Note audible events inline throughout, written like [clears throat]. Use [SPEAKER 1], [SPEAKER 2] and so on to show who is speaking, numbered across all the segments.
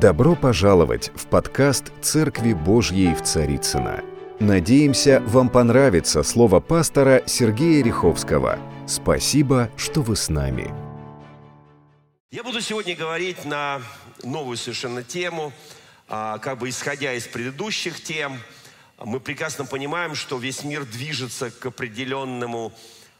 [SPEAKER 1] Добро пожаловать в подкаст «Церкви Божьей в Царицына. Надеемся, вам понравится слово пастора Сергея Риховского. Спасибо, что вы с нами.
[SPEAKER 2] Я буду сегодня говорить на новую совершенно тему, а, как бы исходя из предыдущих тем. Мы прекрасно понимаем, что весь мир движется к определенному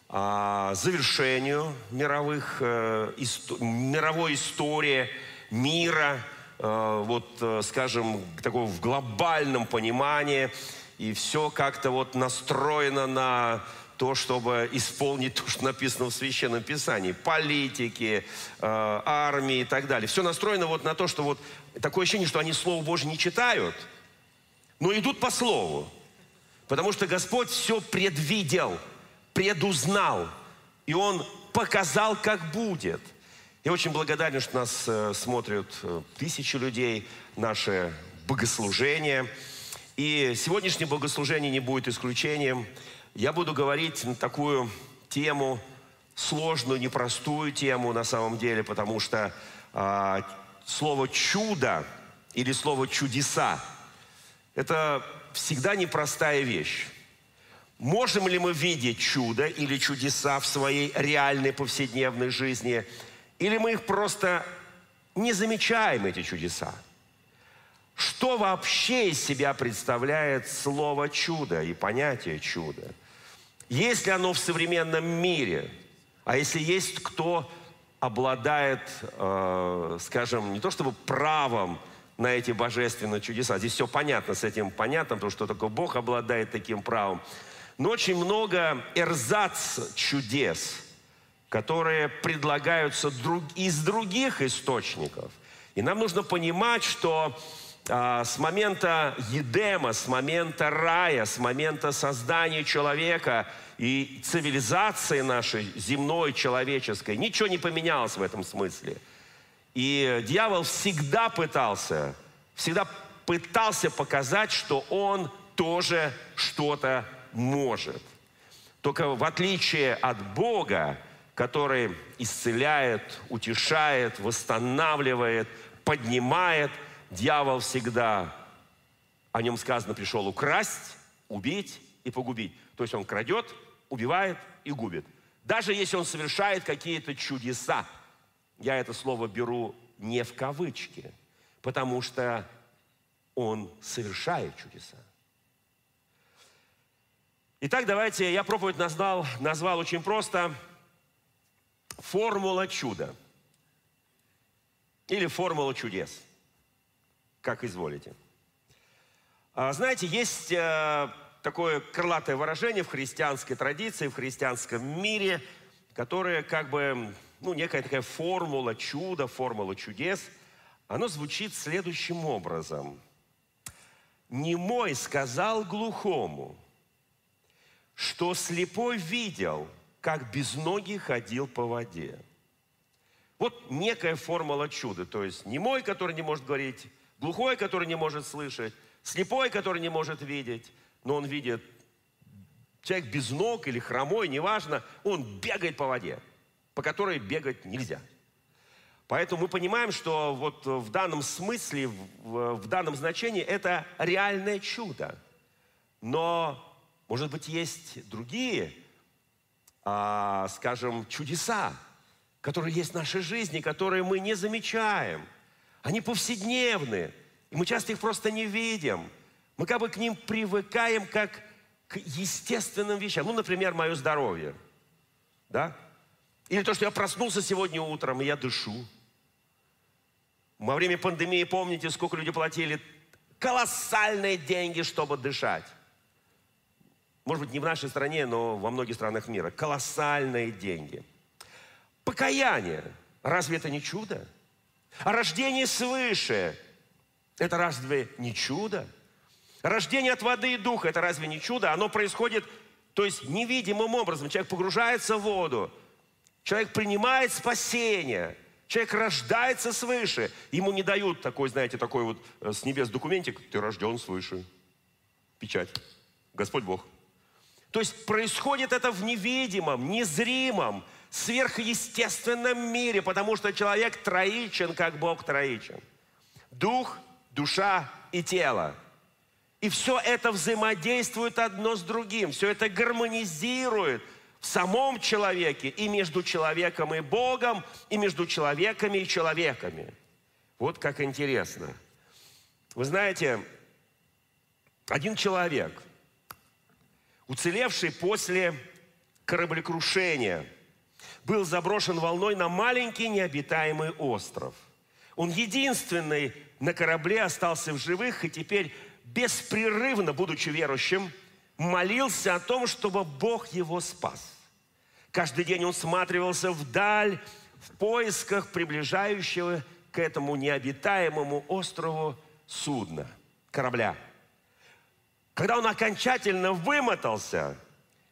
[SPEAKER 2] а, завершению мировых, э, мировой истории мира, вот, э, скажем, такого в глобальном понимании, и все как-то вот настроено на то, чтобы исполнить то, что написано в Священном Писании. Политики, армии и так далее. Все настроено вот на то, что вот такое ощущение, что они Слово Божье не читают, но идут по Слову. Потому что Господь все предвидел – предузнал, и Он показал, как будет. Я очень благодарен, что нас э, смотрят э, тысячи людей, наше богослужение. И сегодняшнее богослужение не будет исключением. Я буду говорить на такую тему, сложную, непростую тему на самом деле, потому что а, слово «чудо» или слово «чудеса» – это всегда непростая вещь. Можем ли мы видеть чудо или чудеса в своей реальной повседневной жизни, или мы их просто не замечаем, эти чудеса? Что вообще из себя представляет слово «чудо» и понятие «чудо»? Есть ли оно в современном мире? А если есть кто обладает, э, скажем, не то чтобы правом на эти божественные чудеса. Здесь все понятно, с этим понятно, потому что только Бог обладает таким правом но очень много эрзац чудес, которые предлагаются друг, из других источников. И нам нужно понимать, что а, с момента Едема, с момента рая, с момента создания человека и цивилизации нашей земной, человеческой, ничего не поменялось в этом смысле. И дьявол всегда пытался, всегда пытался показать, что он тоже что-то может. Только в отличие от Бога, который исцеляет, утешает, восстанавливает, поднимает, дьявол всегда, о нем сказано, пришел украсть, убить и погубить. То есть он крадет, убивает и губит. Даже если он совершает какие-то чудеса, я это слово беру не в кавычки, потому что он совершает чудеса. Итак, давайте, я проповедь назвал, назвал очень просто «Формула чуда» или «Формула чудес», как изволите. А, знаете, есть э, такое крылатое выражение в христианской традиции, в христианском мире, которое как бы, ну, некая такая формула чуда, формула чудес. Оно звучит следующим образом. «Немой сказал глухому, что слепой видел, как безногий ходил по воде. Вот некая формула чуда. То есть немой, который не может говорить, глухой, который не может слышать, слепой, который не может видеть, но он видит человек без ног или хромой, неважно, он бегает по воде, по которой бегать нельзя. Поэтому мы понимаем, что вот в данном смысле, в, в данном значении это реальное чудо. Но может быть, есть другие, а, скажем, чудеса, которые есть в нашей жизни, которые мы не замечаем. Они повседневны, и мы часто их просто не видим. Мы как бы к ним привыкаем как к естественным вещам. Ну, например, мое здоровье. Да? Или то, что я проснулся сегодня утром, и я дышу. Во время пандемии, помните, сколько люди платили колоссальные деньги, чтобы дышать может быть, не в нашей стране, но во многих странах мира, колоссальные деньги. Покаяние. Разве это не чудо? А рождение свыше. Это разве не чудо? Рождение от воды и духа. Это разве не чудо? Оно происходит, то есть невидимым образом. Человек погружается в воду. Человек принимает спасение. Человек рождается свыше. Ему не дают такой, знаете, такой вот э, с небес документик. Ты рожден свыше. Печать. Господь Бог. То есть происходит это в невидимом, незримом, сверхъестественном мире, потому что человек троичен, как Бог троичен. Дух, душа и тело. И все это взаимодействует одно с другим, все это гармонизирует в самом человеке и между человеком и Богом, и между человеками и человеками. Вот как интересно. Вы знаете, один человек, уцелевший после кораблекрушения, был заброшен волной на маленький необитаемый остров. Он единственный на корабле остался в живых и теперь беспрерывно, будучи верующим, молился о том, чтобы Бог его спас. Каждый день он всматривался вдаль в поисках приближающего к этому необитаемому острову судна, корабля. Когда он окончательно вымотался,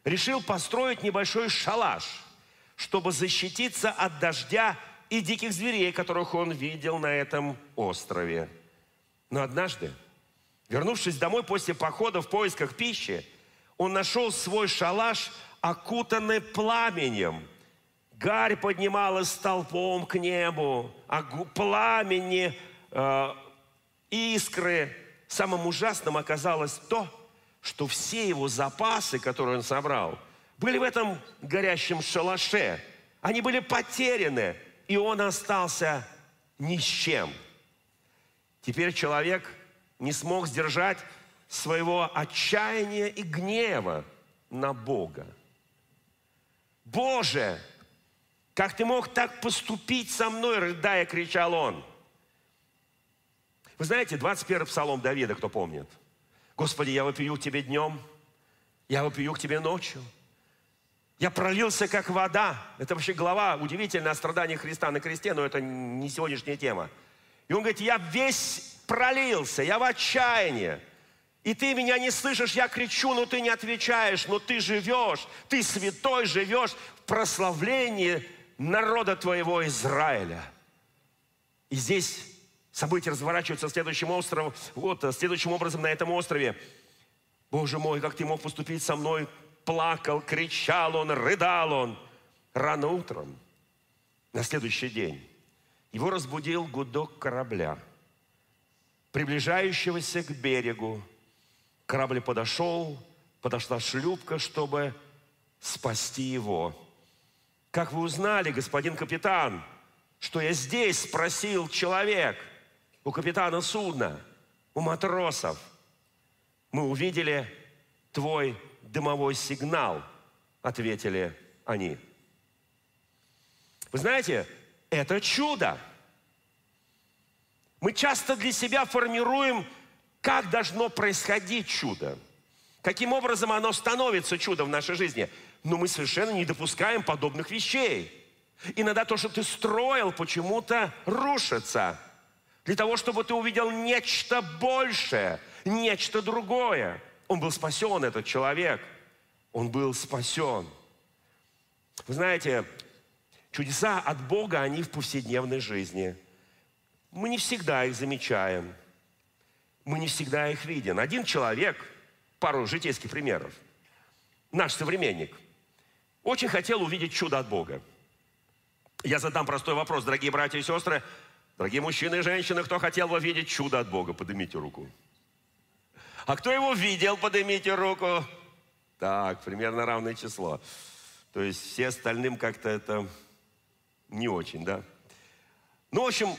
[SPEAKER 2] решил построить небольшой шалаш, чтобы защититься от дождя и диких зверей, которых он видел на этом острове. Но однажды, вернувшись домой после похода в поисках пищи, он нашел свой шалаш, окутанный пламенем. Гарь поднималась столпом к небу, а пламени, э, искры. Самым ужасным оказалось то, что все его запасы, которые он собрал, были в этом горящем шалаше. Они были потеряны, и он остался ни с чем. Теперь человек не смог сдержать своего отчаяния и гнева на Бога. Боже, как ты мог так поступить со мной, рыдая, кричал он. Вы знаете, 21 псалом Давида, кто помнит? Господи, я вопию к Тебе днем, я вопию к Тебе ночью. Я пролился, как вода. Это вообще глава удивительная о страдании Христа на кресте, но это не сегодняшняя тема. И он говорит, я весь пролился, я в отчаянии. И ты меня не слышишь, я кричу, но ты не отвечаешь, но ты живешь, ты святой живешь в прославлении народа твоего Израиля. И здесь события разворачиваются следующим островом, вот, следующим образом на этом острове. Боже мой, как ты мог поступить со мной? Плакал, кричал он, рыдал он. Рано утром, на следующий день, его разбудил гудок корабля, приближающегося к берегу, Корабль подошел, подошла шлюпка, чтобы спасти его. Как вы узнали, господин капитан, что я здесь, спросил человек у капитана судна, у матросов. Мы увидели твой дымовой сигнал, ответили они. Вы знаете, это чудо. Мы часто для себя формируем как должно происходить чудо? Каким образом оно становится чудом в нашей жизни? Но мы совершенно не допускаем подобных вещей. Иногда то, что ты строил, почему-то рушится. Для того, чтобы ты увидел нечто большее, нечто другое. Он был спасен, этот человек. Он был спасен. Вы знаете, чудеса от Бога, они в повседневной жизни. Мы не всегда их замечаем – мы не всегда их видим. Один человек, пару житейских примеров, наш современник, очень хотел увидеть чудо от Бога. Я задам простой вопрос, дорогие братья и сестры, дорогие мужчины и женщины, кто хотел бы видеть чудо от Бога, поднимите руку. А кто его видел, поднимите руку. Так, примерно равное число. То есть все остальным как-то это не очень, да? Ну, в общем,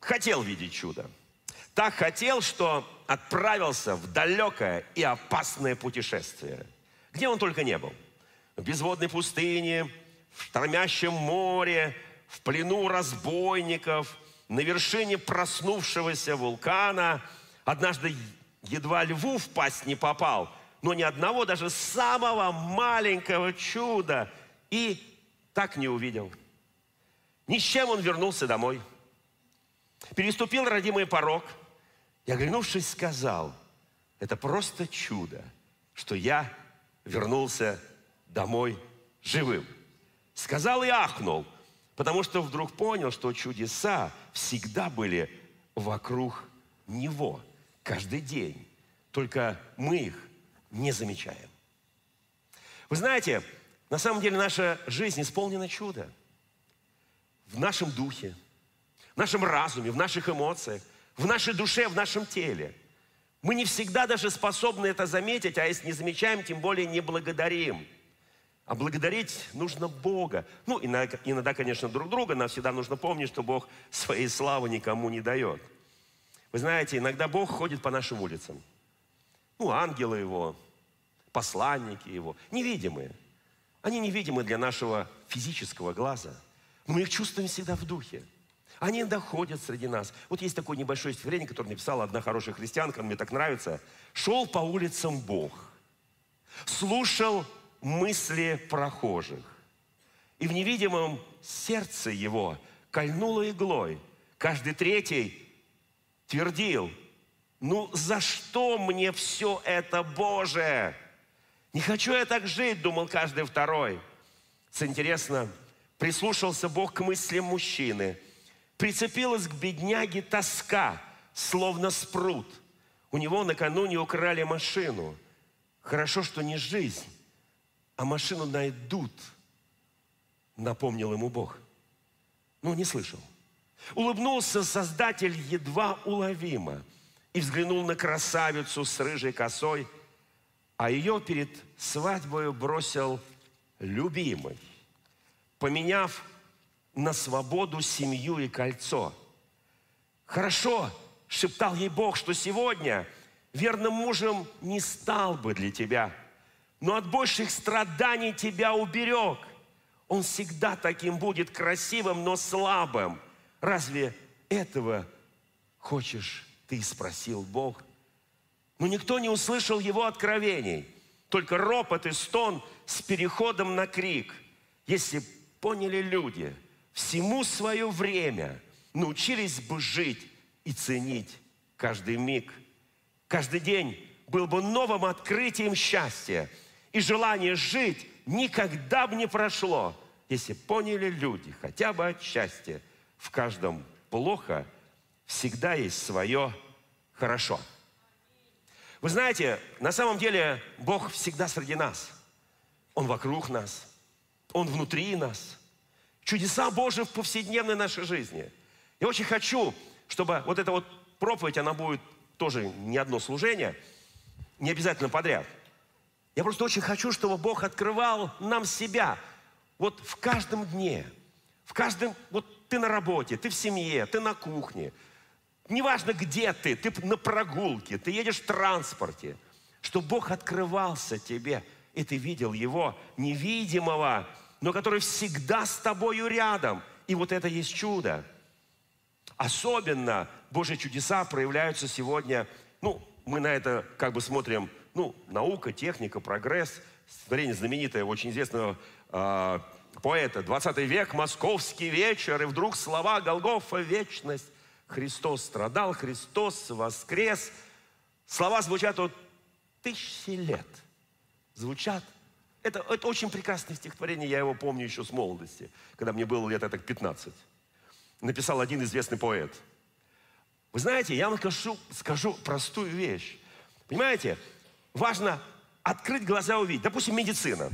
[SPEAKER 2] хотел видеть чудо. Так хотел, что отправился в далекое и опасное путешествие. Где он только не был. В безводной пустыне, в штормящем море, в плену разбойников, на вершине проснувшегося вулкана. Однажды едва льву в пасть не попал, но ни одного, даже самого маленького чуда и так не увидел. Ни с чем он вернулся домой. Переступил родимый порог – и, оглянувшись, сказал, это просто чудо, что я вернулся домой живым. Сказал и ахнул, потому что вдруг понял, что чудеса всегда были вокруг него, каждый день. Только мы их не замечаем. Вы знаете, на самом деле наша жизнь исполнена чудо. В нашем духе, в нашем разуме, в наших эмоциях – в нашей душе, в нашем теле. Мы не всегда даже способны это заметить, а если не замечаем, тем более не благодарим. А благодарить нужно Бога. Ну, иногда, иногда, конечно, друг друга. Нам всегда нужно помнить, что Бог своей славы никому не дает. Вы знаете, иногда Бог ходит по нашим улицам. Ну, ангелы Его, посланники Его, невидимые. Они невидимы для нашего физического глаза. Но мы их чувствуем всегда в духе. Они доходят среди нас. Вот есть такое небольшое стихотворение, которое написала одна хорошая христианка, мне так нравится. «Шел по улицам Бог, слушал мысли прохожих. И в невидимом сердце его кольнуло иглой. Каждый третий твердил, ну за что мне все это, Боже? Не хочу я так жить, думал каждый второй. Интересно, прислушался Бог к мыслям мужчины. Прицепилась к бедняге тоска, словно спрут. У него накануне украли машину. Хорошо, что не жизнь, а машину найдут, напомнил ему Бог. Ну, не слышал. Улыбнулся Создатель едва уловимо и взглянул на красавицу с рыжей косой, а ее перед свадьбой бросил любимый, поменяв на свободу семью и кольцо. Хорошо, шептал ей Бог, что сегодня верным мужем не стал бы для тебя – но от больших страданий тебя уберег. Он всегда таким будет красивым, но слабым. Разве этого хочешь ты, спросил Бог? Но никто не услышал его откровений, только ропот и стон с переходом на крик. Если поняли люди, всему свое время научились бы жить и ценить каждый миг. Каждый день был бы новым открытием счастья – и желание жить никогда бы не прошло, если поняли люди хотя бы от счастья. В каждом плохо всегда есть свое хорошо. Вы знаете, на самом деле Бог всегда среди нас. Он вокруг нас. Он внутри нас. Чудеса Божьи в повседневной нашей жизни. Я очень хочу, чтобы вот эта вот проповедь, она будет тоже не одно служение, не обязательно подряд – я просто очень хочу, чтобы Бог открывал нам себя. Вот в каждом дне, в каждом, вот ты на работе, ты в семье, ты на кухне. Неважно, где ты, ты на прогулке, ты едешь в транспорте. Что Бог открывался тебе, и ты видел Его невидимого, но который всегда с тобою рядом. И вот это есть чудо. Особенно Божьи чудеса проявляются сегодня, ну, мы на это как бы смотрим ну, наука, техника, прогресс. Стихотворение знаменитое, очень известного э, поэта. 20 век, московский вечер, и вдруг слова Голгофа, вечность. Христос страдал, Христос воскрес. Слова звучат от тысячи лет. Звучат. Это, это очень прекрасное стихотворение, я его помню еще с молодости, когда мне было лет так 15. Написал один известный поэт. Вы знаете, я вам скажу, скажу простую вещь. Понимаете, важно открыть глаза и увидеть. Допустим, медицина.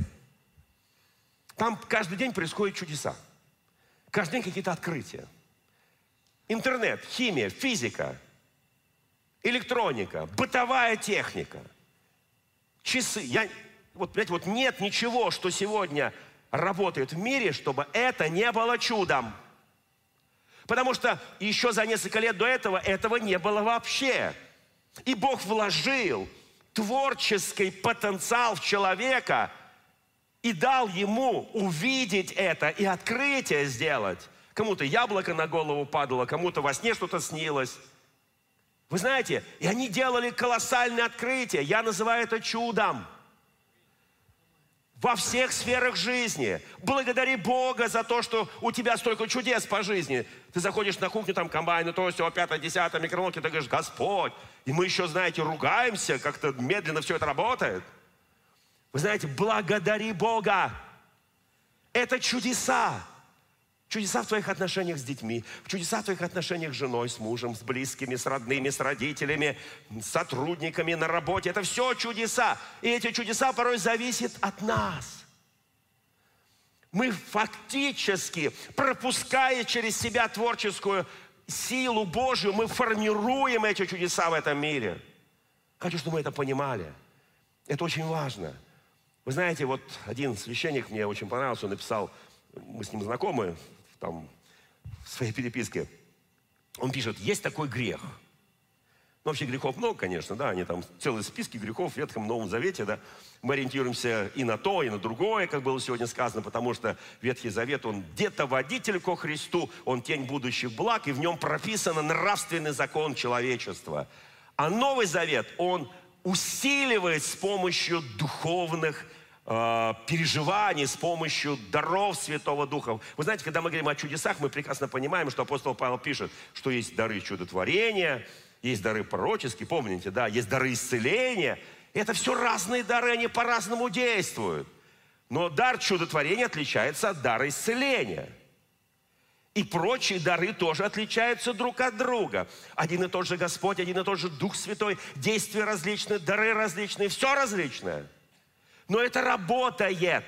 [SPEAKER 2] Там каждый день происходят чудеса. Каждый день какие-то открытия. Интернет, химия, физика, электроника, бытовая техника, часы. Я, вот, понимаете, вот нет ничего, что сегодня работает в мире, чтобы это не было чудом. Потому что еще за несколько лет до этого этого не было вообще. И Бог вложил творческий потенциал человека и дал ему увидеть это и открытие сделать. Кому-то яблоко на голову падало, кому-то во сне что-то снилось. Вы знаете, и они делали колоссальные открытия. Я называю это чудом во всех сферах жизни. Благодари Бога за то, что у тебя столько чудес по жизни. Ты заходишь на кухню, там комбайны, то, все, пятое, десятое, микроволновки, ты говоришь, Господь. И мы еще, знаете, ругаемся, как-то медленно все это работает. Вы знаете, благодари Бога. Это чудеса. Чудеса в твоих отношениях с детьми, в чудеса в твоих отношениях с женой, с мужем, с близкими, с родными, с родителями, с сотрудниками на работе. Это все чудеса. И эти чудеса порой зависят от нас. Мы фактически, пропуская через себя творческую силу Божью, мы формируем эти чудеса в этом мире. Хочу, чтобы мы это понимали. Это очень важно. Вы знаете, вот один священник мне очень понравился, он написал, мы с ним знакомы, там, в своей переписке. Он пишет, есть такой грех. Ну, вообще грехов много, конечно, да, они там целые списки грехов в Ветхом Новом Завете, да. Мы ориентируемся и на то, и на другое, как было сегодня сказано, потому что Ветхий Завет, он где-то водитель ко Христу, он тень будущих благ, и в нем прописан нравственный закон человечества. А Новый Завет, он усиливает с помощью духовных переживаний, с помощью даров Святого Духа. Вы знаете, когда мы говорим о чудесах, мы прекрасно понимаем, что апостол Павел пишет, что есть дары чудотворения, есть дары пророческие, помните, да, есть дары исцеления. Это все разные дары, они по-разному действуют. Но дар чудотворения отличается от дара исцеления – и прочие дары тоже отличаются друг от друга. Один и тот же Господь, один и тот же Дух Святой, действия различные, дары различные, все различное. Но это работает.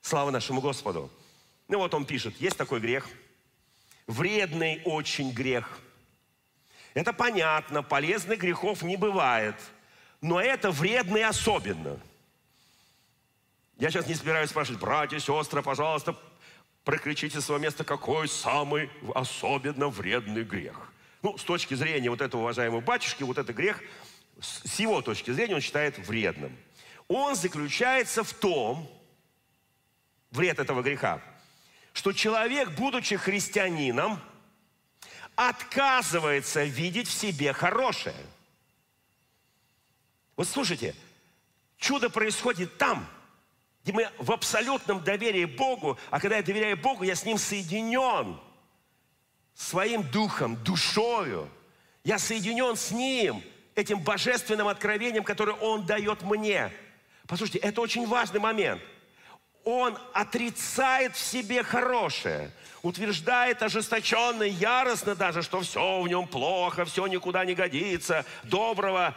[SPEAKER 2] Слава нашему Господу. Ну вот он пишет, есть такой грех. Вредный очень грех. Это понятно, полезных грехов не бывает. Но это вредный особенно. Я сейчас не собираюсь спрашивать, братья, сестры, пожалуйста, прокричите с своего места, какой самый особенно вредный грех. Ну, с точки зрения вот этого уважаемого батюшки, вот этот грех, с его точки зрения, он считает вредным. Он заключается в том, вред этого греха, что человек, будучи христианином, отказывается видеть в себе хорошее. Вот слушайте, чудо происходит там – где мы в абсолютном доверии Богу, а когда я доверяю Богу, я с Ним соединен своим духом, душою. Я соединен с Ним, этим божественным откровением, которое Он дает мне. Послушайте, это очень важный момент. Он отрицает в себе хорошее, утверждает ожесточенно, яростно даже, что все в нем плохо, все никуда не годится, доброго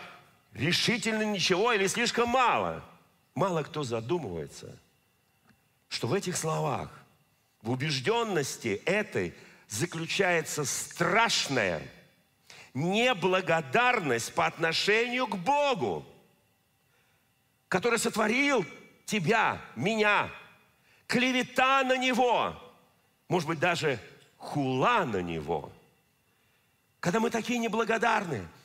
[SPEAKER 2] решительно ничего или слишком мало – Мало кто задумывается, что в этих словах, в убежденности этой заключается страшная неблагодарность по отношению к Богу, который сотворил тебя, меня, клевета на Него, может быть, даже хула на Него. Когда мы такие неблагодарные –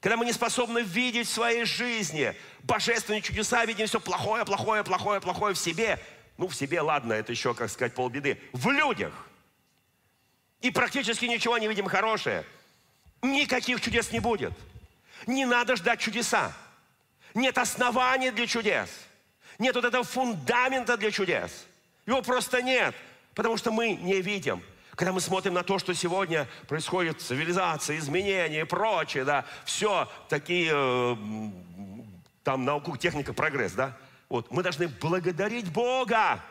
[SPEAKER 2] когда мы не способны видеть в своей жизни божественные чудеса, видим все плохое, плохое, плохое, плохое в себе. Ну, в себе, ладно, это еще, как сказать, полбеды. В людях. И практически ничего не видим хорошее. Никаких чудес не будет. Не надо ждать чудеса. Нет оснований для чудес. Нет вот этого фундамента для чудес. Его просто нет, потому что мы не видим. Когда мы смотрим на то, что сегодня происходит цивилизация, изменения и прочее, да, все такие, э, там, наука, техника, прогресс, да, вот, мы должны благодарить Бога,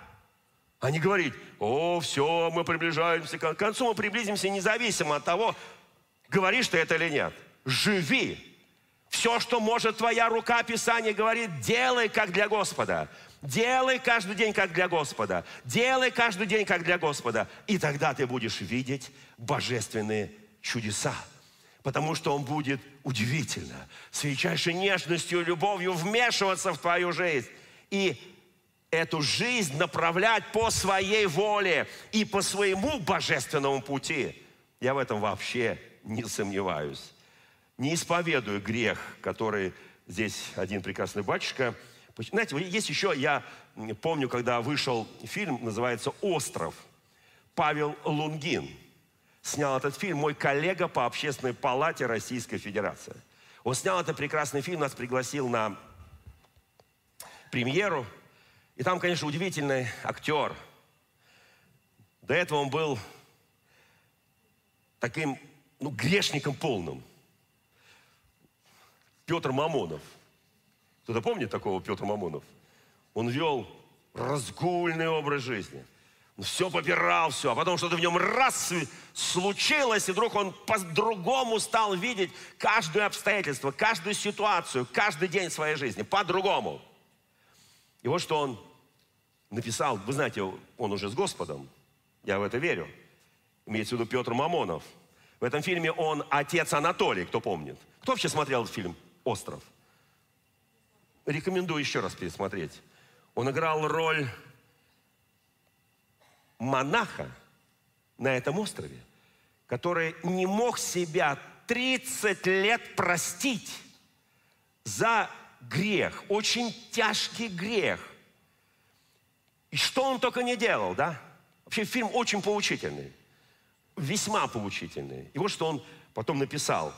[SPEAKER 2] а не говорить, о, все, мы приближаемся к концу, мы приблизимся независимо от того, говоришь ты это или нет. Живи. Все, что может твоя рука, Писание говорит, делай как для Господа. Делай каждый день как для Господа. Делай каждый день как для Господа. И тогда ты будешь видеть божественные чудеса. Потому что Он будет удивительно, с величайшей нежностью и любовью вмешиваться в твою жизнь. И эту жизнь направлять по своей воле и по своему божественному пути. Я в этом вообще не сомневаюсь. Не исповедую грех, который здесь один прекрасный батюшка – знаете, есть еще, я помню, когда вышел фильм, называется «Остров». Павел Лунгин снял этот фильм, мой коллега по общественной палате Российской Федерации. Он снял этот прекрасный фильм, нас пригласил на премьеру. И там, конечно, удивительный актер. До этого он был таким, ну, грешником полным. Петр Мамонов – кто-то помнит такого Петра Мамонов? Он вел разгульный образ жизни. Он все попирал, все. А потом что-то в нем раз случилось, и вдруг он по-другому стал видеть каждое обстоятельство, каждую ситуацию, каждый день своей жизни. По-другому. И вот что он написал. Вы знаете, он уже с Господом. Я в это верю. Имеется в виду Петр Мамонов. В этом фильме он отец Анатолий, кто помнит. Кто вообще смотрел фильм «Остров»? Рекомендую еще раз пересмотреть. Он играл роль монаха на этом острове, который не мог себя 30 лет простить за грех, очень тяжкий грех. И что он только не делал, да? Вообще фильм очень поучительный, весьма поучительный. И вот что он потом написал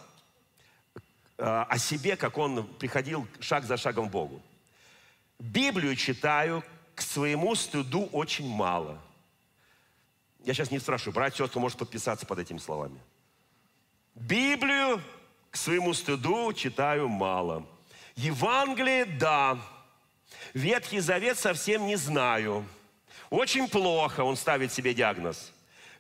[SPEAKER 2] о себе, как он приходил шаг за шагом к Богу. Библию читаю к своему стыду очень мало. Я сейчас не спрашиваю, братья, сестры, может подписаться под этими словами. Библию к своему стыду читаю мало. Евангелие – да. Ветхий Завет совсем не знаю. Очень плохо он ставит себе диагноз.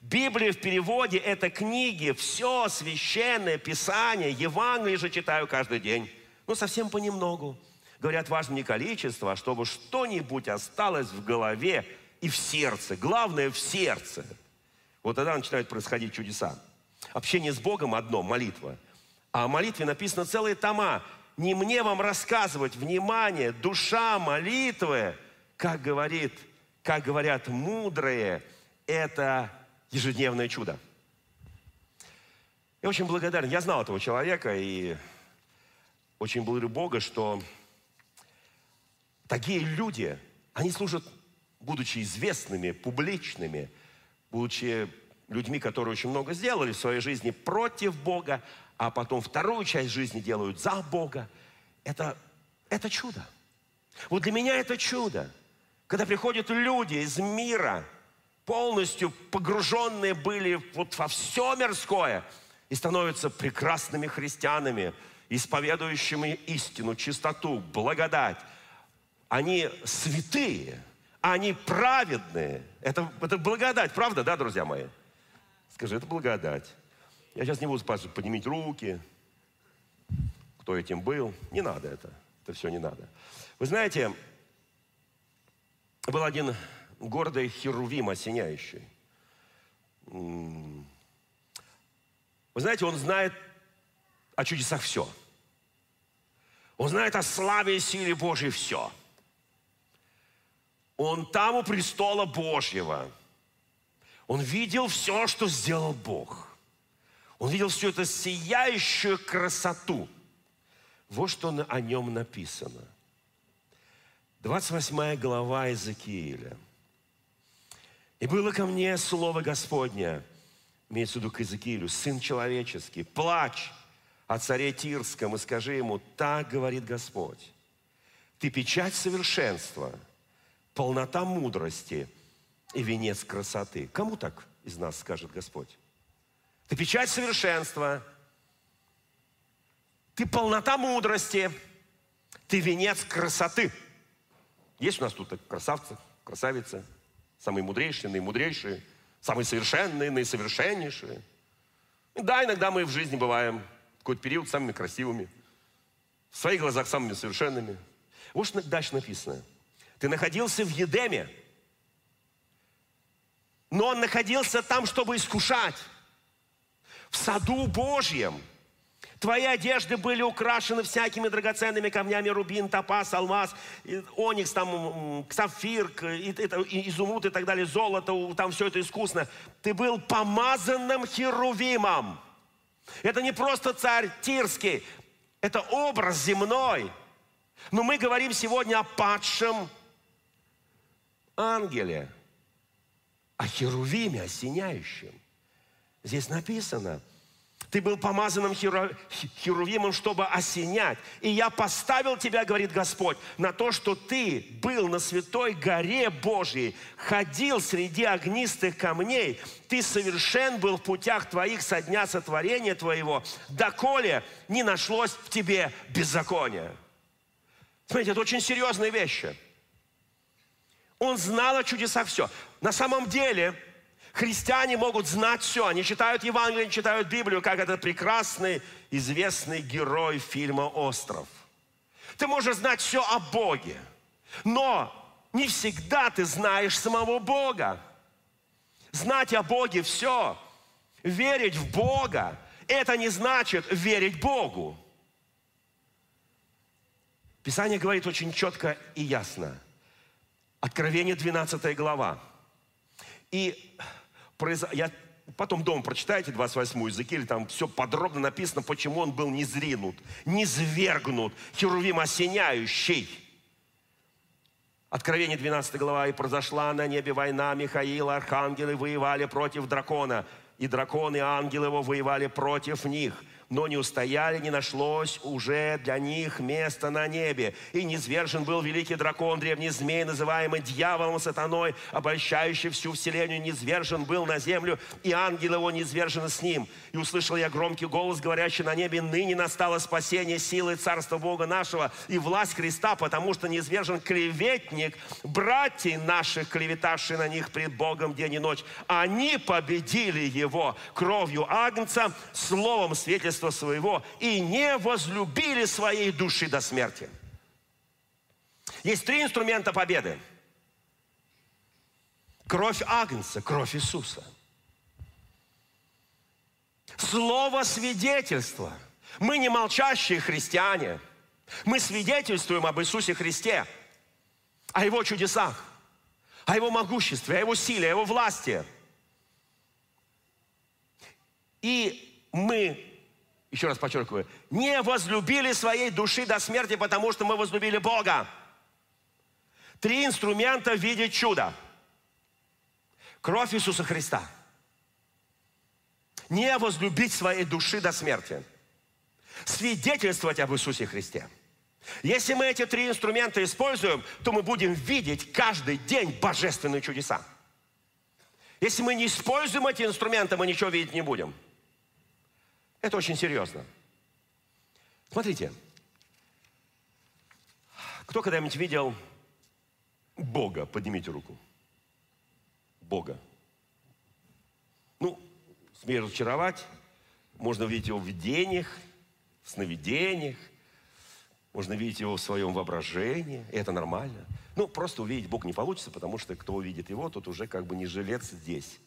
[SPEAKER 2] Библия в переводе – это книги, все священное, Писание, Евангелие же читаю каждый день. Но совсем понемногу. Говорят, важно не количество, а чтобы что-нибудь осталось в голове и в сердце. Главное – в сердце. Вот тогда начинают происходить чудеса. Общение с Богом одно – молитва. А о молитве написано целые тома. Не мне вам рассказывать, внимание, душа молитвы, как говорит, как говорят мудрые, это ежедневное чудо. Я очень благодарен. Я знал этого человека и очень благодарю Бога, что такие люди, они служат, будучи известными, публичными, будучи людьми, которые очень много сделали в своей жизни против Бога, а потом вторую часть жизни делают за Бога. Это, это чудо. Вот для меня это чудо. Когда приходят люди из мира, полностью погруженные были вот во все мирское, и становятся прекрасными христианами, исповедующими истину, чистоту, благодать. Они святые, они праведные. Это, это благодать, правда, да, друзья мои? Скажи, это благодать. Я сейчас не буду спрашивать, поднимите руки, кто этим был. Не надо это. Это все не надо. Вы знаете, был один гордый херувим осеняющий. Вы знаете, он знает о чудесах все. Он знает о славе и силе Божьей все. Он там у престола Божьего – он видел все, что сделал Бог. Он видел всю эту сияющую красоту. Вот что о нем написано. 28 глава Иезекииля. «И было ко мне слово Господня, имеется в виду к Иезекиилю, сын человеческий, плачь о царе Тирском и скажи ему, так говорит Господь, ты печать совершенства, полнота мудрости – и венец красоты. Кому так из нас скажет Господь? Ты печать совершенства, ты полнота мудрости, ты венец красоты. Есть у нас тут красавцы, красавицы, самые мудрейшие, наимудрейшие, самые совершенные, наисовершеннейшие. И да, иногда мы в жизни бываем в какой-то период самыми красивыми, в своих глазах самыми совершенными. Вот что дальше написано. Ты находился в Едеме, но он находился там, чтобы искушать. В саду Божьем. Твои одежды были украшены всякими драгоценными камнями, рубин, топаз, алмаз, оникс, там, сафир, изумруд и так далее, золото, там все это искусно. Ты был помазанным херувимом. Это не просто царь Тирский, это образ земной. Но мы говорим сегодня о падшем ангеле – о Херувиме, осеняющем. Здесь написано, ты был помазанным Херувимом, чтобы осенять. И я поставил тебя, говорит Господь, на то, что ты был на святой горе Божьей, ходил среди огнистых камней, ты совершен был в путях твоих со дня сотворения твоего, доколе не нашлось в тебе беззакония. Смотрите, это очень серьезные вещи. Он знал о чудесах все. На самом деле, христиане могут знать все. Они читают Евангелие, они читают Библию, как этот прекрасный, известный герой фильма «Остров». Ты можешь знать все о Боге, но не всегда ты знаешь самого Бога. Знать о Боге все Верить в Бога – это не значит верить Богу. Писание говорит очень четко и ясно. Откровение 12 глава. И я потом дома прочитайте 28 Иезекииль, там все подробно написано, почему он был не зринут, не свергнут, херувим осеняющий. Откровение 12 глава. «И произошла на небе война, Михаил, архангелы воевали против дракона, и драконы, и ангелы его воевали против них» но не устояли, не нашлось уже для них места на небе. И низвержен был великий дракон, древний змей, называемый дьяволом сатаной, обольщающий всю вселенную, низвержен был на землю, и ангел его низвержен с ним. И услышал я громкий голос, говорящий на небе, ныне настало спасение силы Царства Бога нашего и власть Христа, потому что низвержен клеветник, братья наших, клеветавшие на них пред Богом день и ночь. Они победили его кровью Агнца, словом свидетельства свидетельства своего и не возлюбили своей души до смерти. Есть три инструмента победы. Кровь Агнца, кровь Иисуса. Слово свидетельства. Мы не молчащие христиане. Мы свидетельствуем об Иисусе Христе, о Его чудесах, о Его могуществе, о Его силе, о Его власти. И мы еще раз подчеркиваю, не возлюбили своей души до смерти, потому что мы возлюбили Бога. Три инструмента видеть чудо. Кровь Иисуса Христа. Не возлюбить своей души до смерти. Свидетельствовать об Иисусе Христе. Если мы эти три инструмента используем, то мы будем видеть каждый день божественные чудеса. Если мы не используем эти инструменты, мы ничего видеть не будем. Это очень серьезно. Смотрите, кто когда-нибудь видел Бога? Поднимите руку. Бога. Ну, смею разочаровать. Можно видеть его в видениях, в сновидениях. Можно видеть его в своем воображении. И это нормально. Ну, просто увидеть Бога не получится, потому что кто увидит его, тот уже как бы не жилец здесь.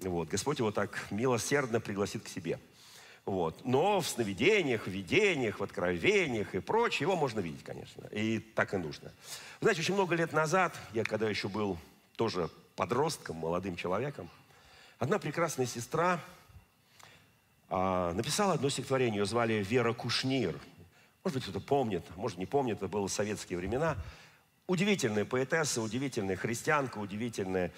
[SPEAKER 2] Вот. Господь его так милосердно пригласит к себе – вот. Но в сновидениях, в видениях, в откровениях и прочее его можно видеть, конечно. И так и нужно. Знаете, очень много лет назад, я когда еще был тоже подростком, молодым человеком, одна прекрасная сестра а, написала одно стихотворение, ее звали Вера Кушнир. Может быть, кто-то помнит, может, не помнит, это было советские времена. Удивительная поэтесса, удивительная христианка, удивительный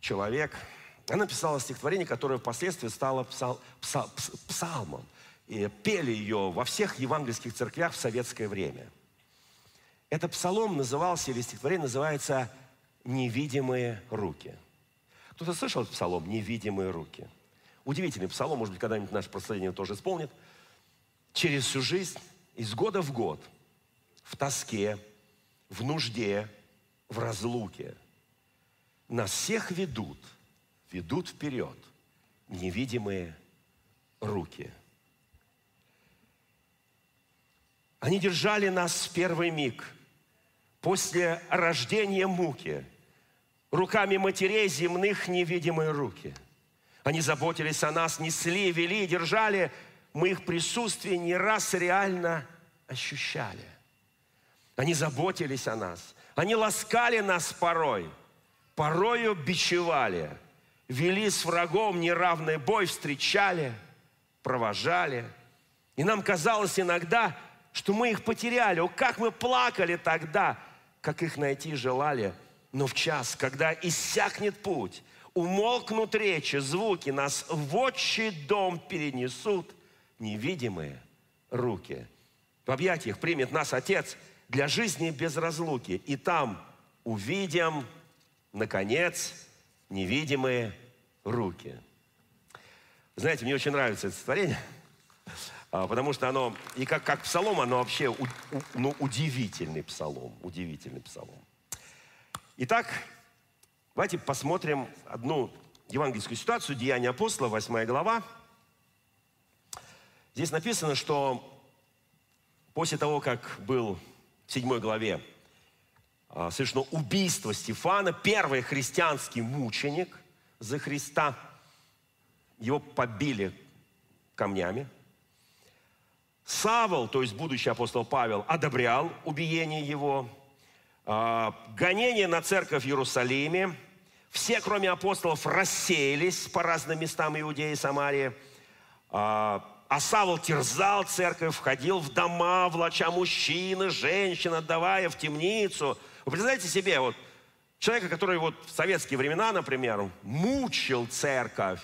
[SPEAKER 2] человек – она написала стихотворение, которое впоследствии стало псал, псал, псалмом. И пели ее во всех евангельских церквях в советское время. Этот псалом назывался, или стихотворение называется «Невидимые руки». Кто-то слышал этот псалом «Невидимые руки»? Удивительный псалом, может быть, когда-нибудь наше прославление тоже исполнит. Через всю жизнь, из года в год, в тоске, в нужде, в разлуке, нас всех ведут – ведут вперед невидимые руки. Они держали нас в первый миг, после рождения муки, руками матерей земных невидимые руки. Они заботились о нас, несли, вели, держали. Мы их присутствие не раз реально ощущали. Они заботились о нас. Они ласкали нас порой, порою бичевали – вели с врагом неравный бой, встречали, провожали. И нам казалось иногда, что мы их потеряли. О, как мы плакали тогда, как их найти желали. Но в час, когда иссякнет путь, умолкнут речи, звуки, нас в отчий дом перенесут невидимые руки. В объятиях примет нас Отец для жизни без разлуки. И там увидим, наконец, невидимые руки. Знаете, мне очень нравится это стихотворение, а, потому что оно, и как, как псалом, оно вообще у, у, ну, удивительный псалом, удивительный псалом. Итак, давайте посмотрим одну евангельскую ситуацию, Деяния апостола, 8 глава. Здесь написано, что после того, как был в 7 главе совершено убийство Стефана, первый христианский мученик за Христа, его побили камнями. Савол, то есть будущий апостол Павел, одобрял убиение его. А, гонение на церковь в Иерусалиме. Все, кроме апостолов, рассеялись по разным местам Иудеи и Самарии. А, а Савол терзал церковь, входил в дома, влача мужчин и женщин, отдавая в темницу. Вы представляете себе, вот человека, который вот в советские времена, например, мучил церковь,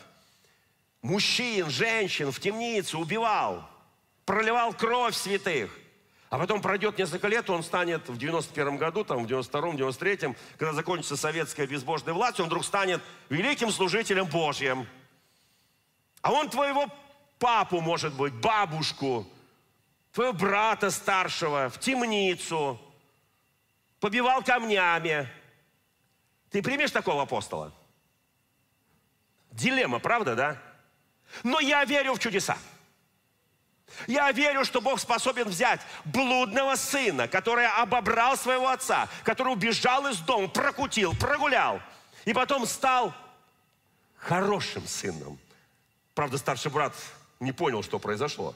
[SPEAKER 2] мужчин, женщин в темницу убивал, проливал кровь святых. А потом пройдет несколько лет, он станет в 91 году, там, в 92-м, 93-м, когда закончится советская безбожная власть, он вдруг станет великим служителем Божьим. А он твоего папу, может быть, бабушку, твоего брата старшего в темницу, побивал камнями. Ты примешь такого апостола? Дилемма, правда, да? Но я верю в чудеса. Я верю, что Бог способен взять блудного сына, который обобрал своего отца, который убежал из дома, прокутил, прогулял, и потом стал хорошим сыном. Правда, старший брат не понял, что произошло.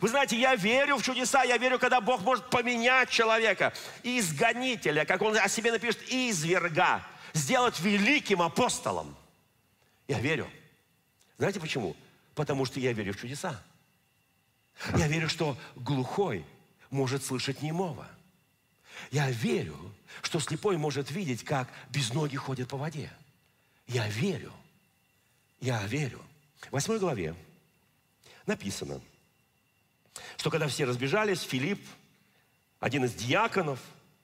[SPEAKER 2] Вы знаете, я верю в чудеса, я верю, когда Бог может поменять человека, изгонителя, как он о себе напишет, изверга, сделать великим апостолом. Я верю. Знаете почему? Потому что я верю в чудеса. Я верю, что глухой может слышать немого. Я верю, что слепой может видеть, как без ноги ходит по воде. Я верю. Я верю. В восьмой главе написано, что когда все разбежались, Филипп, один из диаконов,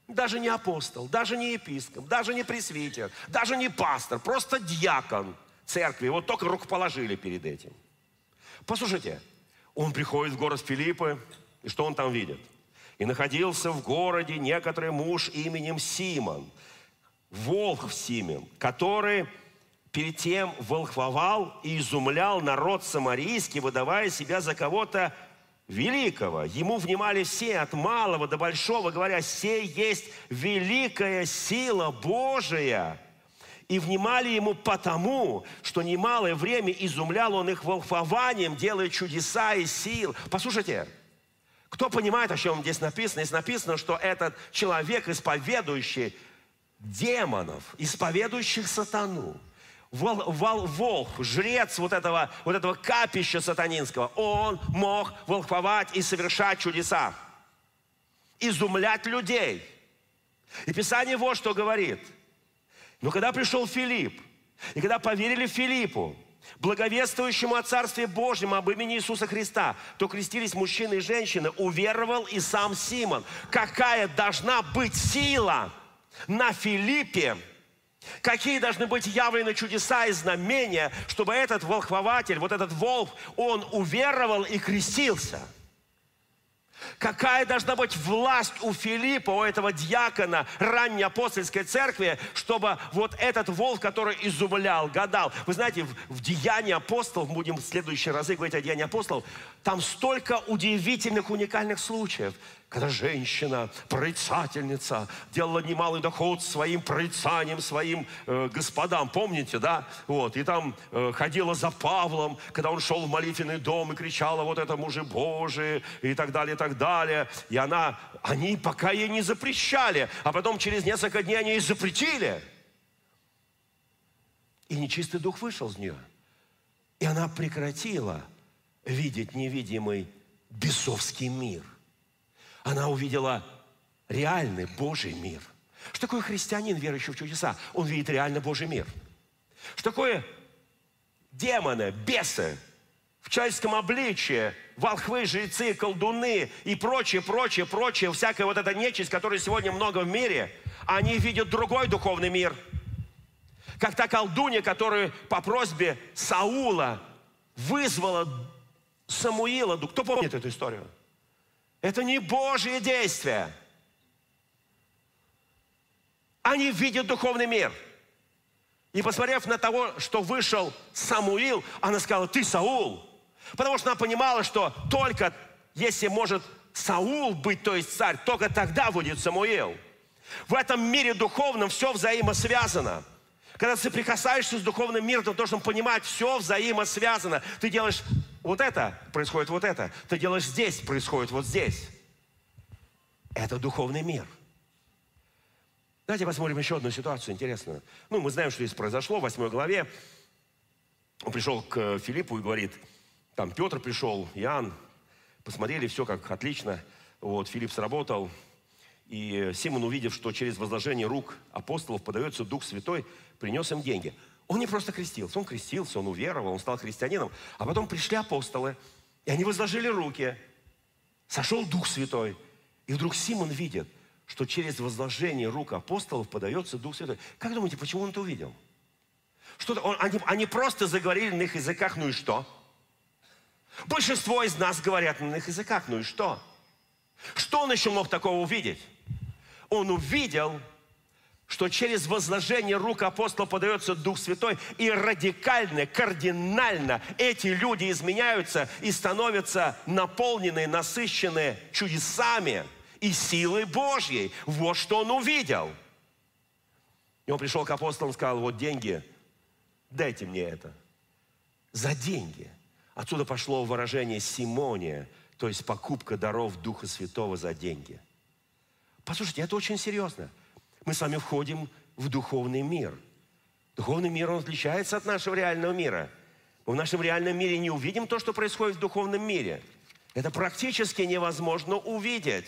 [SPEAKER 2] даже не апостол, даже не епископ, даже не пресвитер, даже не пастор, просто диакон – церкви. Вот только рукоположили перед этим. Послушайте, он приходит в город Филиппы, и что он там видит? И находился в городе некоторый муж именем Симон, волх Симон, который перед тем волхвовал и изумлял народ самарийский, выдавая себя за кого-то великого. Ему внимали все, от малого до большого, говоря, «Сей есть великая сила Божия» и внимали ему потому, что немалое время изумлял он их волхвованием, делая чудеса и сил. Послушайте, кто понимает, о чем здесь написано? Здесь написано, что этот человек, исповедующий демонов, исповедующих сатану, вол, вол, волх, жрец вот этого, вот этого капища сатанинского, он мог волхвовать и совершать чудеса, изумлять людей. И Писание вот что говорит – но когда пришел Филипп, и когда поверили Филиппу, благовествующему о Царстве Божьем, об имени Иисуса Христа, то крестились мужчины и женщины, уверовал и сам Симон. Какая должна быть сила на Филиппе, Какие должны быть явлены чудеса и знамения, чтобы этот волхвователь, вот этот волк, он уверовал и крестился – Какая должна быть власть у Филиппа, у этого диакона ранней апостольской церкви, чтобы вот этот волк, который изумлял, гадал. Вы знаете, в, в Деянии апостолов, будем в следующие разы говорить о Деянии апостолов, там столько удивительных, уникальных случаев когда женщина, прорицательница, делала немалый доход своим прорицанием, своим э, господам, помните, да? Вот, и там э, ходила за Павлом, когда он шел в молитвенный дом и кричала, вот это мужи Божии, и так далее, и так далее. И она, они пока ей не запрещали, а потом через несколько дней они ей запретили. И нечистый дух вышел из нее. И она прекратила видеть невидимый бесовский мир она увидела реальный Божий мир. Что такое христианин, верующий в чудеса? Он видит реально Божий мир. Что такое демоны, бесы в человеческом обличии, волхвы, жрецы, колдуны и прочее, прочее, прочее, всякая вот эта нечисть, которая сегодня много в мире, они видят другой духовный мир. Как та колдунья, которая по просьбе Саула вызвала Самуила. Кто помнит эту историю? Это не Божье действие. Они видят духовный мир. И посмотрев на того, что вышел Самуил, она сказала, ты Саул. Потому что она понимала, что только если может Саул быть, то есть царь, только тогда будет Самуил. В этом мире духовном все взаимосвязано. Когда ты соприкасаешься с духовным миром, ты должен понимать, все взаимосвязано. Ты делаешь вот это, происходит вот это. Ты делаешь здесь, происходит вот здесь. Это духовный мир. Давайте посмотрим еще одну ситуацию интересную. Ну, мы знаем, что здесь произошло в 8 главе. Он пришел к Филиппу и говорит, там Петр пришел, Иоанн, посмотрели, все как отлично. Вот, Филипп сработал. И Симон, увидев, что через возложение рук апостолов подается Дух Святой, принес им деньги. Он не просто крестился, он крестился, он уверовал, он стал христианином. А потом пришли апостолы, и они возложили руки. Сошел Дух Святой. И вдруг Симон видит, что через возложение рук апостолов подается Дух Святой. Как думаете, почему он это увидел? Что-то, он, они, они просто заговорили на их языках, ну и что? Большинство из нас говорят на их языках, ну и что? Что он еще мог такого увидеть? Он увидел, что через возложение рук апостола подается Дух Святой, и радикально, кардинально эти люди изменяются и становятся наполнены, насыщены чудесами и силой Божьей. Вот что он увидел. И он пришел к апостолам и сказал, вот деньги, дайте мне это. За деньги. Отсюда пошло выражение Симония, то есть покупка даров Духа Святого за деньги. Послушайте, это очень серьезно. Мы с вами входим в духовный мир. Духовный мир, он отличается от нашего реального мира. Мы в нашем реальном мире не увидим то, что происходит в духовном мире. Это практически невозможно увидеть.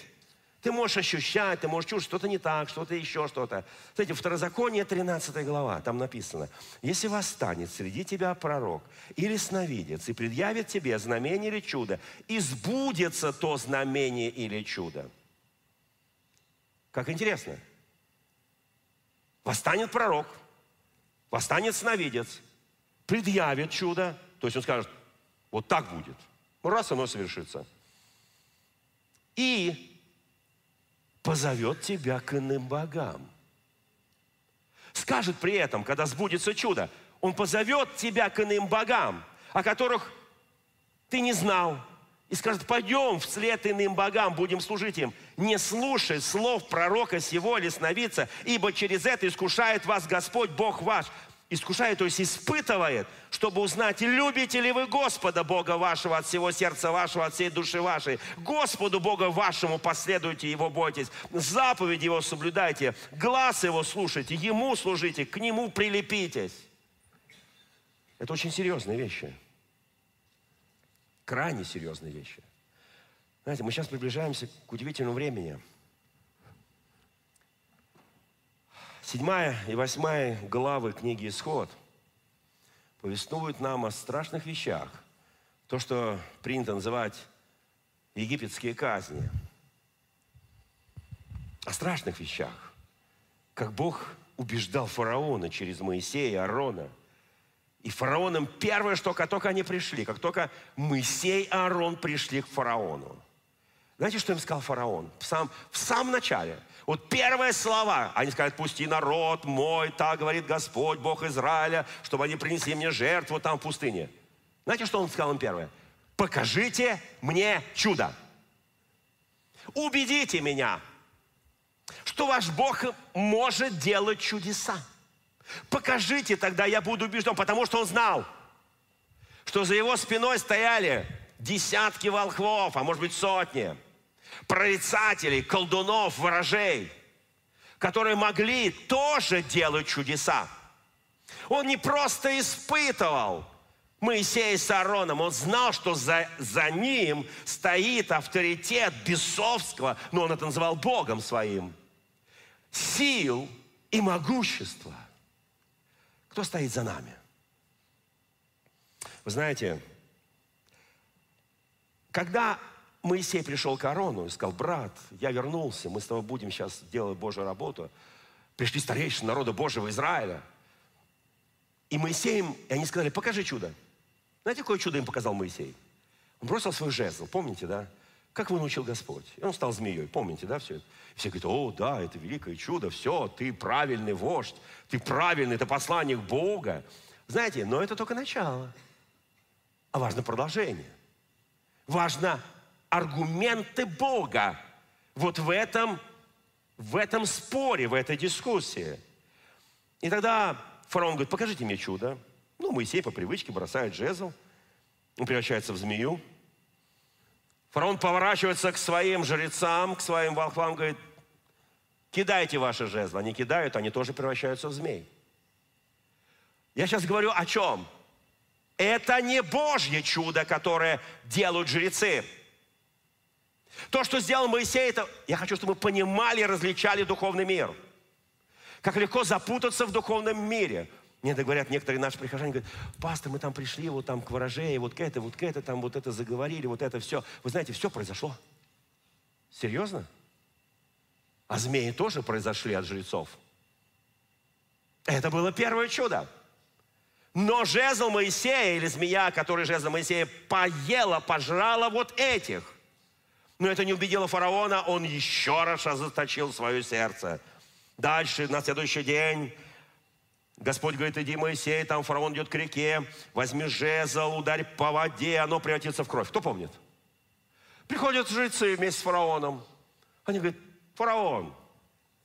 [SPEAKER 2] Ты можешь ощущать, ты можешь чувствовать, что-то не так, что-то еще что-то. Знаете, Второзаконие, 13 глава, там написано, «Если восстанет среди тебя пророк или сновидец и предъявит тебе знамение или чудо, и сбудется то знамение или чудо». Как интересно. Восстанет пророк, восстанет сновидец, предъявит чудо, то есть он скажет, вот так будет. Раз оно совершится. И позовет тебя к иным богам. Скажет при этом, когда сбудется чудо, он позовет тебя к иным богам, о которых ты не знал, и скажет, пойдем вслед иным богам, будем служить им. Не слушай слов пророка сего или сновидца, ибо через это искушает вас Господь Бог ваш, искушает, то есть испытывает, чтобы узнать, любите ли вы Господа Бога вашего от всего сердца вашего, от всей души вашей. Господу Бога вашему последуйте, Его бойтесь, заповеди Его соблюдайте, глаз Его слушайте, Ему служите, к Нему прилепитесь. Это очень серьезные вещи. Крайне серьезные вещи. Знаете, мы сейчас приближаемся к удивительному времени – Седьмая и восьмая главы книги «Исход» повествуют нам о страшных вещах. То, что принято называть египетские казни. О страшных вещах. Как Бог убеждал фараона через Моисея и Аарона. И фараоном первое, что как только они пришли, как только Моисей и Аарон пришли к фараону. Знаете, что им сказал фараон? В, сам, в самом начале – вот первые слова, они скажут, пусти народ мой, так говорит Господь, Бог Израиля, чтобы они принесли мне жертву там в пустыне. Знаете, что он сказал им первое? Покажите мне чудо. Убедите меня, что ваш Бог может делать чудеса. Покажите, тогда я буду убежден, потому что он знал, что за его спиной стояли десятки волхвов, а может быть сотни – прорицателей, колдунов, ворожей, которые могли тоже делать чудеса. Он не просто испытывал Моисея с Аароном, он знал, что за, за ним стоит авторитет бесовского, но он это называл Богом своим, сил и могущества. Кто стоит за нами? Вы знаете, когда Моисей пришел к Арону и сказал, брат, я вернулся, мы с тобой будем сейчас делать Божью работу. Пришли старейшины народа Божьего Израиля. И Моисей им, и они сказали, покажи чудо. Знаете, какое чудо им показал Моисей? Он бросил свой жезл, помните, да? Как его научил Господь? И он стал змеей, помните, да, все это? Все говорят, о, да, это великое чудо, все, ты правильный вождь, ты правильный, ты посланник Бога. Знаете, но это только начало. А важно продолжение. Важно аргументы Бога вот в этом, в этом споре, в этой дискуссии. И тогда фараон говорит, покажите мне чудо. Ну, Моисей по привычке бросает жезл, он превращается в змею. Фараон поворачивается к своим жрецам, к своим волхвам, говорит, кидайте ваши жезлы. Они кидают, они тоже превращаются в змей. Я сейчас говорю о чем? Это не Божье чудо, которое делают жрецы. То, что сделал Моисей, это, я хочу, чтобы мы понимали и различали духовный мир. Как легко запутаться в духовном мире. Мне говорят некоторые наши прихожане, говорят, пастор, мы там пришли, вот там к ворожее, вот к это, вот к это, там вот это заговорили, вот это все. Вы знаете, все произошло. Серьезно? А змеи тоже произошли от жрецов. Это было первое чудо. Но жезл Моисея или змея, который жезл Моисея поела, пожрала вот этих. Но это не убедило фараона, он еще раз ожесточил свое сердце. Дальше, на следующий день, Господь говорит, иди, Моисей, там фараон идет к реке, возьми жезл, ударь по воде, оно превратится в кровь. Кто помнит? Приходят жрецы вместе с фараоном. Они говорят, фараон,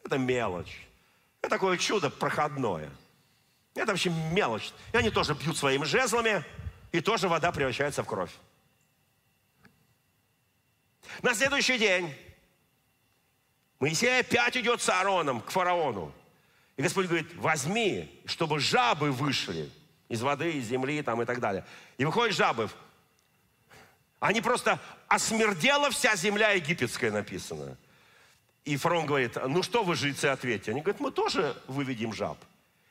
[SPEAKER 2] это мелочь. Это такое чудо проходное. Это вообще мелочь. И они тоже бьют своими жезлами, и тоже вода превращается в кровь. На следующий день Моисей опять идет с Аароном к фараону. И Господь говорит, возьми, чтобы жабы вышли из воды, из земли там, и так далее. И выходят жабы. Они просто осмердела вся земля египетская написано. И фараон говорит, ну что вы, жрецы, ответьте? Они говорят, мы тоже выведем жаб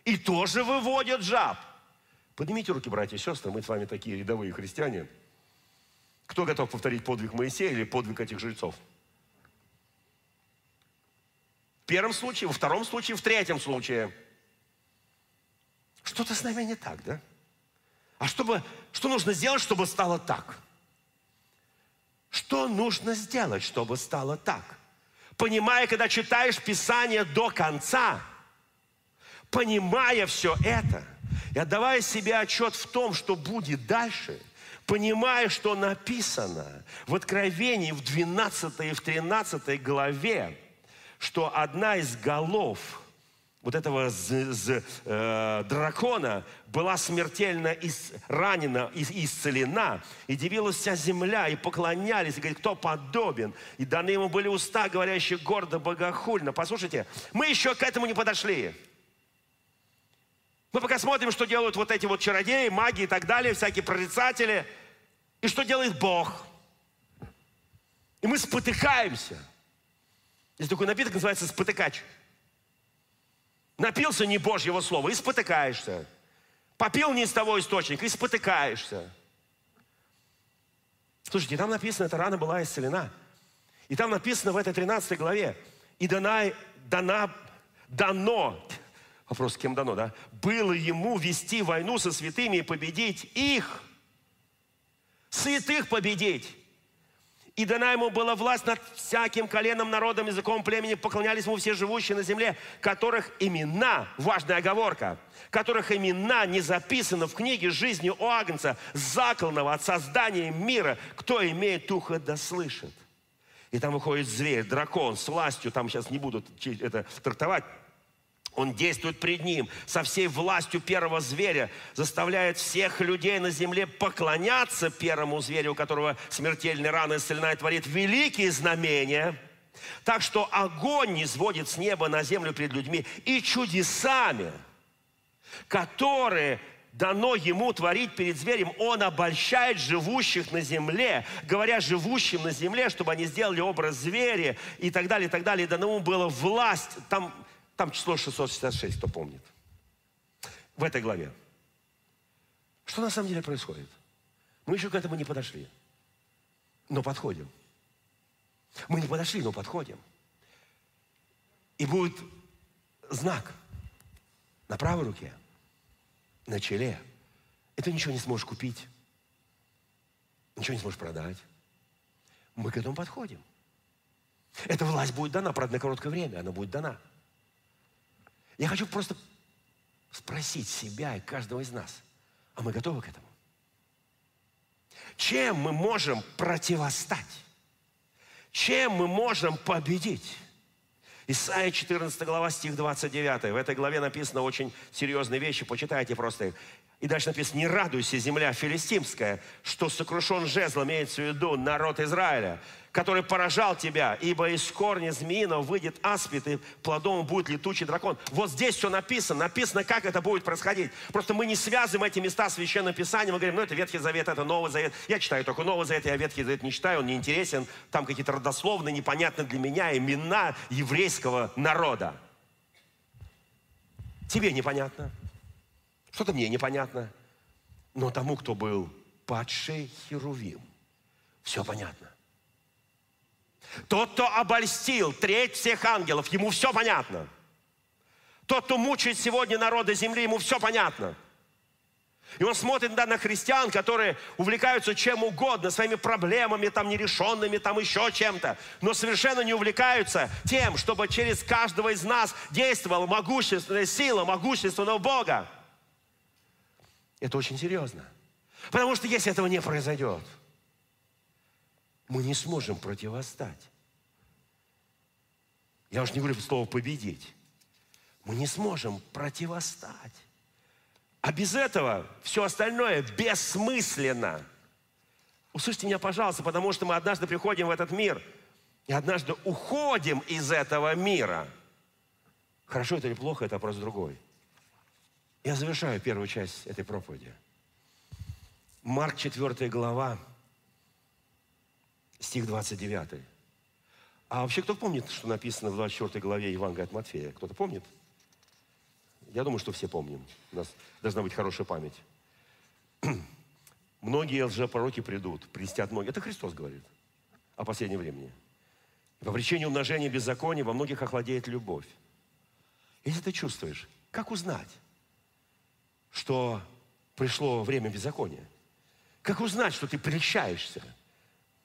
[SPEAKER 2] и тоже выводят жаб. Поднимите руки, братья и сестры, мы с вами такие рядовые христиане. Кто готов повторить подвиг Моисея или подвиг этих жрецов? В первом случае, во втором случае, в третьем случае. Что-то с нами не так, да? А чтобы, что нужно сделать, чтобы стало так? Что нужно сделать, чтобы стало так? Понимая, когда читаешь Писание до конца – понимая все это, и отдавая себе отчет в том, что будет дальше, понимая, что написано в Откровении в 12 и в 13 главе, что одна из голов вот этого з, з, э, дракона была смертельно ис, ранена и исцелена, и дивилась вся земля, и поклонялись, и говорит, кто подобен, и даны ему были уста, говорящие гордо, богохульно. Послушайте, мы еще к этому не подошли. Мы пока смотрим, что делают вот эти вот чародеи, маги и так далее, всякие прорицатели. И что делает Бог. И мы спотыкаемся. Есть такой напиток, называется спотыкач. Напился не Божьего слова и спотыкаешься. Попил не из того источника и спотыкаешься. Слушайте, там написано, эта рана была исцелена. И там написано в этой 13 главе, и дана, дана, дано, Вопрос, кем дано, да? Было ему вести войну со святыми и победить их. Святых победить. И дана ему была власть над всяким коленом, народом, языком, племени. Поклонялись ему все живущие на земле, которых имена, важная оговорка, которых имена не записаны в книге жизни у Агнца, закланного от создания мира. Кто имеет ухо, да слышит. И там выходит зверь, дракон с властью, там сейчас не буду это трактовать, он действует пред ним со всей властью первого зверя, заставляет всех людей на земле поклоняться первому зверю, у которого смертельная рана исцелена и творит великие знамения. Так что огонь не сводит с неба на землю перед людьми и чудесами, которые дано ему творить перед зверем, он обольщает живущих на земле, говоря живущим на земле, чтобы они сделали образ зверя и так далее, и так далее. И дано ему было власть. Там там число 666, кто помнит. В этой главе. Что на самом деле происходит? Мы еще к этому не подошли. Но подходим. Мы не подошли, но подходим. И будет знак на правой руке, на челе. Это ничего не сможешь купить. Ничего не сможешь продать. Мы к этому подходим. Эта власть будет дана, правда, на короткое время она будет дана. Я хочу просто спросить себя и каждого из нас, а мы готовы к этому? Чем мы можем противостать? Чем мы можем победить? Исайя 14 глава, стих 29. В этой главе написано очень серьезные вещи. Почитайте просто их. И дальше написано, не радуйся, земля филистимская, что сокрушен жезл, имеется в виду народ Израиля, который поражал тебя, ибо из корня змеиного выйдет аспид, и плодом будет летучий дракон. Вот здесь все написано, написано, как это будет происходить. Просто мы не связываем эти места Священным Писанием, мы говорим, ну это Ветхий Завет, это Новый Завет. Я читаю только Новый Завет, я Ветхий Завет не читаю, он не интересен. Там какие-то родословные, непонятные для меня имена еврейского народа. Тебе непонятно. Что-то мне непонятно. Но тому, кто был падший Херувим, все понятно. Тот, кто обольстил треть всех ангелов, ему все понятно. Тот, кто мучает сегодня народы земли, ему все понятно. И он смотрит да, на христиан, которые увлекаются чем угодно, своими проблемами, там, нерешенными, там, еще чем-то, но совершенно не увлекаются тем, чтобы через каждого из нас действовала могущественная сила могущественного Бога. Это очень серьезно. Потому что если этого не произойдет, мы не сможем противостать. Я уж не говорю слово «победить». Мы не сможем противостать. А без этого все остальное бессмысленно. Услышьте меня, пожалуйста, потому что мы однажды приходим в этот мир и однажды уходим из этого мира. Хорошо это или плохо, это вопрос другой. Я завершаю первую часть этой проповеди. Марк 4 глава, стих 29. А вообще кто помнит, что написано в 24 главе Евангелия от Матфея? Кто-то помнит? Я думаю, что все помним. У нас должна быть хорошая память. [clears throat] Многие лжепророки придут, престят многие. Это Христос говорит о последнем времени. по причине умножения беззакония во многих охладеет любовь. Если ты чувствуешь, как узнать? что пришло время беззакония? Как узнать, что ты прельщаешься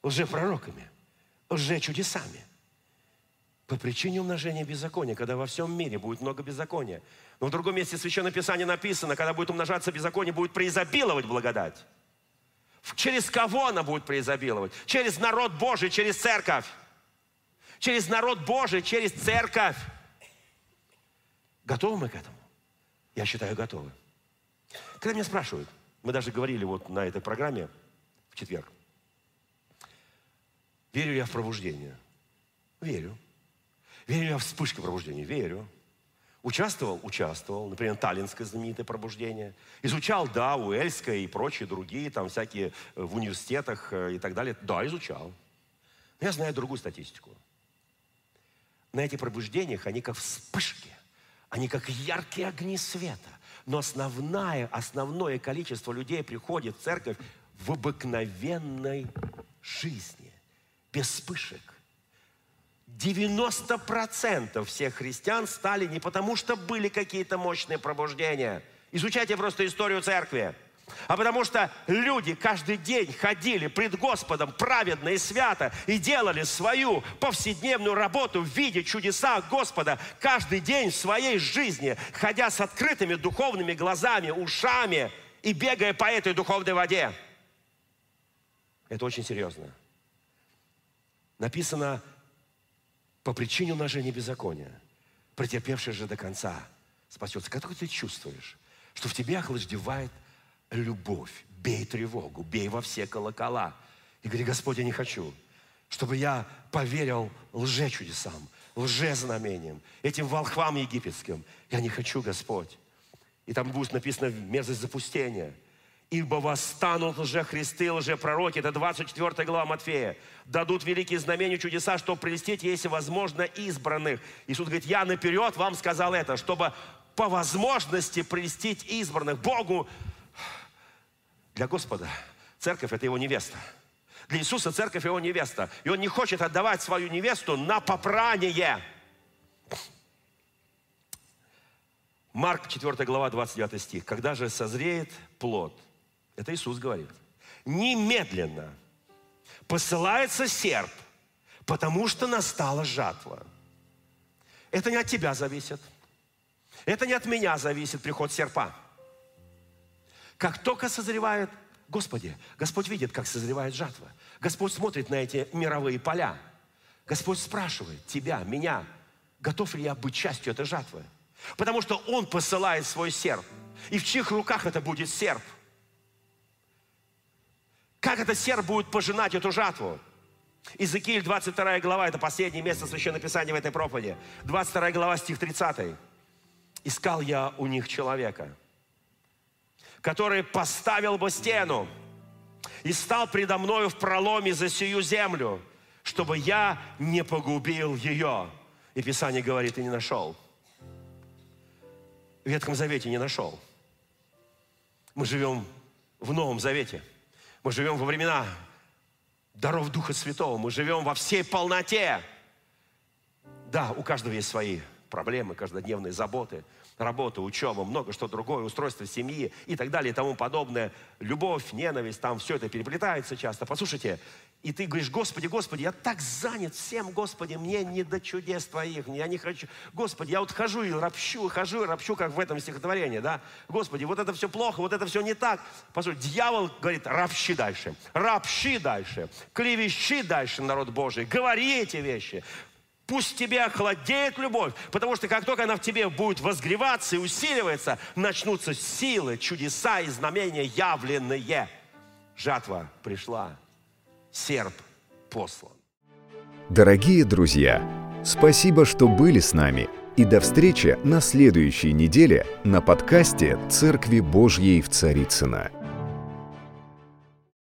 [SPEAKER 2] лжепророками, лжечудесами? По причине умножения беззакония, когда во всем мире будет много беззакония. Но в другом месте Священное Писание написано, когда будет умножаться беззаконие, будет преизобиловать благодать. Через кого она будет преизобиловать? Через народ Божий, через церковь. Через народ Божий, через церковь. Готовы мы к этому? Я считаю, готовы. Когда меня спрашивают, мы даже говорили вот на этой программе в четверг, верю я в пробуждение? Верю. Верю я в вспышки пробуждения? Верю. Участвовал? Участвовал. Например, Таллинское знаменитое пробуждение. Изучал, да, Уэльское и прочие другие, там всякие э, в университетах э, и так далее. Да, изучал. Но я знаю другую статистику. На этих пробуждениях они как вспышки. Они как яркие огни света. Но основное, основное количество людей приходит в церковь в обыкновенной жизни, без вспышек. 90% всех христиан стали не потому, что были какие-то мощные пробуждения. Изучайте просто историю церкви а потому что люди каждый день ходили пред Господом праведно и свято и делали свою повседневную работу в виде чудеса Господа каждый день в своей жизни, ходя с открытыми духовными глазами, ушами и бегая по этой духовной воде. Это очень серьезно. Написано по причине умножения беззакония, претерпевший же до конца спасется. Как ты чувствуешь, что в тебе охлаждевает любовь. Бей тревогу, бей во все колокола. И говори, Господь, я не хочу, чтобы я поверил лже-чудесам, лже-знамениям, этим волхвам египетским. Я не хочу, Господь. И там будет написано мерзость запустения. Ибо восстанут лже-христы, лже-пророки. Это 24 глава Матфея. Дадут великие знамения, чудеса, чтобы прелестить, если возможно, избранных. Иисус говорит, я наперед вам сказал это, чтобы по возможности прелестить избранных. Богу для Господа церковь – это его невеста. Для Иисуса церковь – его невеста. И он не хочет отдавать свою невесту на попрание. Марк 4 глава 29 стих. Когда же созреет плод, это Иисус говорит, немедленно посылается серп, потому что настала жатва. Это не от тебя зависит. Это не от меня зависит приход серпа. Как только созревает, Господи, Господь видит, как созревает жатва. Господь смотрит на эти мировые поля. Господь спрашивает тебя, меня, готов ли я быть частью этой жатвы? Потому что Он посылает свой серп. И в чьих руках это будет серп? Как этот серп будет пожинать эту жатву? Иезекииль, 22 глава, это последнее место Священного Писания в этой проповеди. 22 глава, стих 30. «Искал я у них человека, который поставил бы стену и стал предо мною в проломе за сию землю, чтобы я не погубил ее». И Писание говорит, и не нашел. В Ветхом Завете не нашел. Мы живем в Новом Завете. Мы живем во времена даров Духа Святого. Мы живем во всей полноте. Да, у каждого есть свои проблемы, каждодневные заботы, работа, учеба, много что другое, устройство семьи и так далее и тому подобное. Любовь, ненависть, там все это переплетается часто. Послушайте, и ты говоришь, Господи, Господи, я так занят всем, Господи, мне не до чудес Твоих, я не хочу. Господи, я вот хожу и ропщу, хожу и ропщу, как в этом стихотворении, да? Господи, вот это все плохо, вот это все не так. Послушай, дьявол говорит, ропщи дальше, ропщи дальше, клевещи дальше, народ Божий, говори эти вещи. Пусть тебе охладеет любовь, потому что как только она в тебе будет возгреваться и усиливаться, начнутся силы, чудеса и знамения явленные. Жатва пришла серп послан.
[SPEAKER 1] Дорогие друзья, спасибо, что были с нами. И до встречи на следующей неделе на подкасте «Церкви Божьей в Царицына.